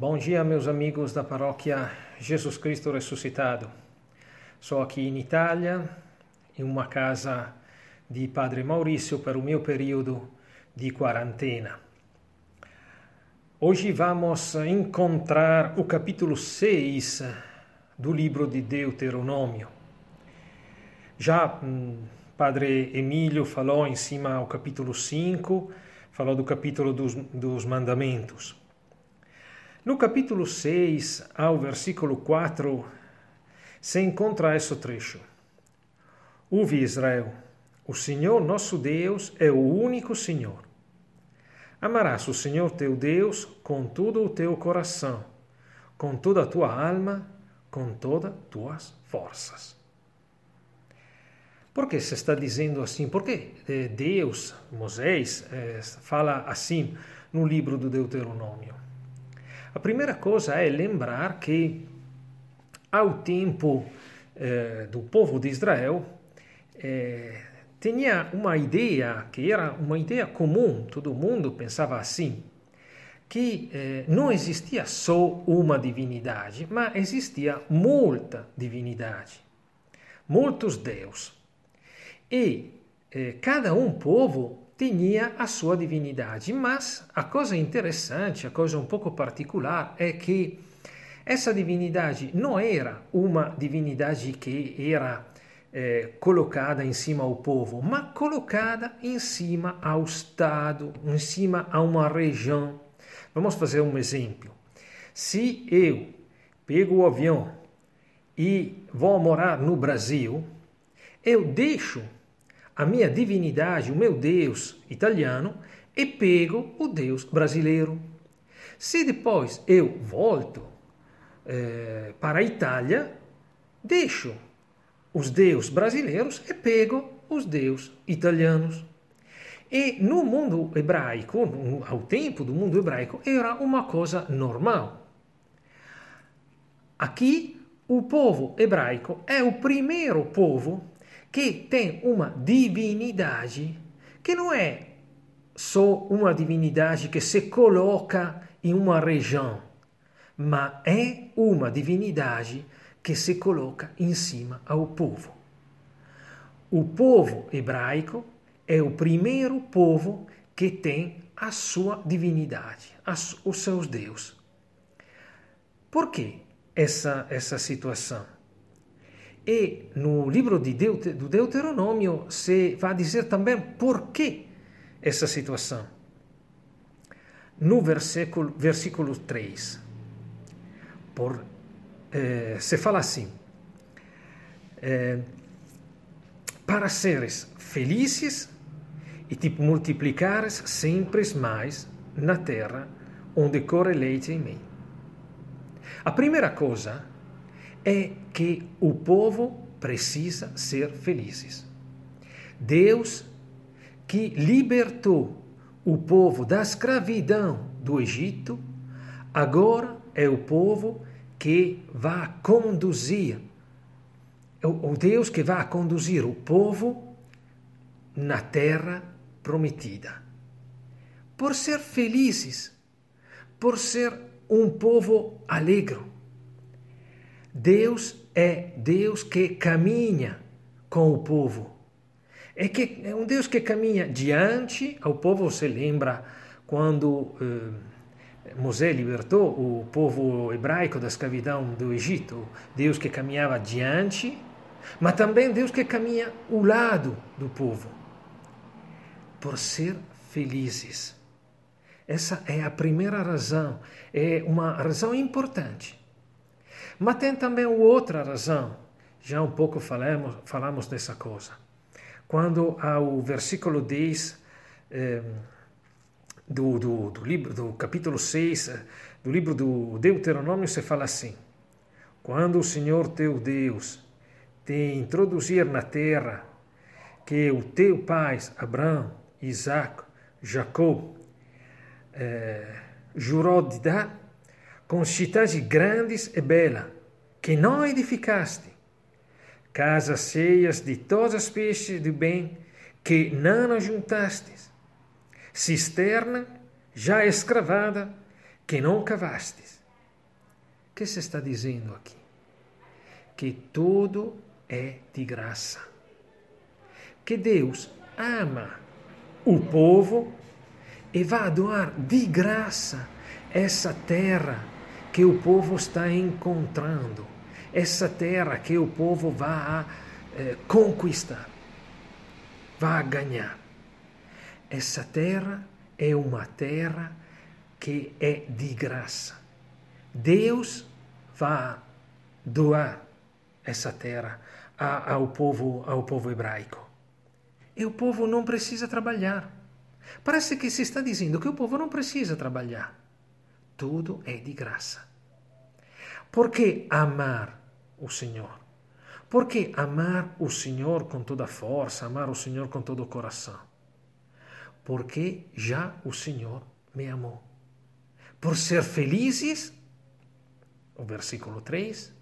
Bom dia, meus amigos da paróquia Jesus Cristo Ressuscitado. Sou aqui em Itália, em uma casa de Padre Maurício para o meu período de quarentena. Hoje vamos encontrar o capítulo 6 do livro de Deuteronômio. Já hum, Padre Emílio falou em cima ao capítulo 5, falou do capítulo dos, dos mandamentos. No capítulo 6 ao versículo 4 se encontra esse trecho. Ouve Israel, o Senhor nosso Deus é o único Senhor. Amarás o Senhor teu Deus com todo o teu coração, com toda a tua alma, com todas as tuas forças. Por que se está dizendo assim? Porque Deus, Moisés, eh, fala assim no livro do Deuteronômio. A primeira coisa é lembrar que, ao tempo eh, do povo de Israel, eh, tinha uma ideia que era uma ideia comum, todo mundo pensava assim, que eh, não existia só uma divindade, mas existia muita divindade, muitos deuses. E eh, cada um povo tinha a sua divindade. Mas a coisa interessante, a coisa um pouco particular é que essa divindade não era uma divindade que era eh, colocada em cima ao povo, mas colocada em cima ao Estado, em cima a uma região. Vamos fazer um exemplo. Se eu pego o avião e vou morar no Brasil, eu deixo a minha divindade, o meu Deus italiano, e pego o Deus brasileiro. Se depois eu volto eh, para a Itália, deixo os deuses brasileiros e pego os deuses italianos. E no mundo hebraico, ao tempo do mundo hebraico, era uma coisa normal. Aqui, o povo hebraico é o primeiro povo que tem uma divindade que não é só uma divindade que se coloca em uma região, mas é uma divindade que se coloca em cima ao povo. O povo hebraico é o primeiro povo que tem a sua divindade, os seus deuses. Por que essa, essa situação? E no livro de Deut do Deuteronômio se vai dizer também por que essa situação. No versículo, versículo 3, por, eh, se fala assim: eh, para seres felizes e te multiplicares sempre mais na terra onde corre leite e mel. A primeira coisa é que o povo precisa ser felizes. Deus, que libertou o povo da escravidão do Egito, agora é o povo que vai conduzir, é o Deus que vai conduzir o povo na terra prometida. Por ser felizes, por ser um povo alegre Deus é Deus que caminha com o povo. É, que, é um Deus que caminha diante ao povo. Você lembra quando eh, Moisés libertou o povo hebraico da escravidão do Egito? Deus que caminhava diante, mas também Deus que caminha ao lado do povo. Por ser felizes. Essa é a primeira razão, é uma razão importante. Mas tem também outra razão. Já um pouco falamos, falamos dessa coisa. Quando ao versículo 10 eh, do, do, do, livro, do capítulo 6 eh, do livro do Deuteronômio, se fala assim: Quando o Senhor teu Deus te introduzir na terra que o teu pai Abraão, Isaac, Jacó eh, jurou de dar, com cidades grandes e belas, que não edificaste, casas cheias de todas as espécies de bem, que não ajuntastes, cisterna já escravada, que não cavastes, que se está dizendo aqui? Que tudo é de graça. Que Deus ama o povo e vai doar de graça essa terra que o povo está encontrando, essa terra que o povo vai eh, conquistar, vai ganhar. Essa terra é uma terra que é de graça. Deus vai doar essa terra ao povo, ao povo hebraico. E o povo não precisa trabalhar. Parece que se está dizendo que o povo não precisa trabalhar. Tudo é de graça. Por que amar o Senhor? Por que amar o Senhor com toda a força, amar o Senhor com todo o coração? Porque já o Senhor me amou. Por ser felizes, o versículo 3,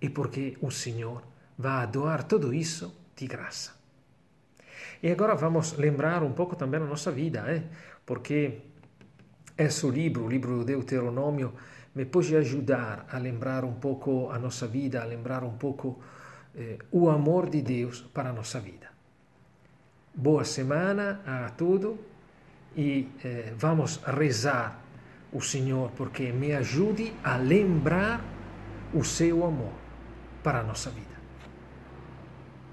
e porque o Senhor vai doar tudo isso de graça. E agora vamos lembrar um pouco também a nossa vida, eh? porque esse livro, o livro do Deuteronômio, me pode ajudar a lembrar um pouco a nossa vida, a lembrar um pouco eh, o amor de Deus para a nossa vida. Boa semana a tudo e eh, vamos rezar o Senhor porque me ajude a lembrar o seu amor para a nossa vida.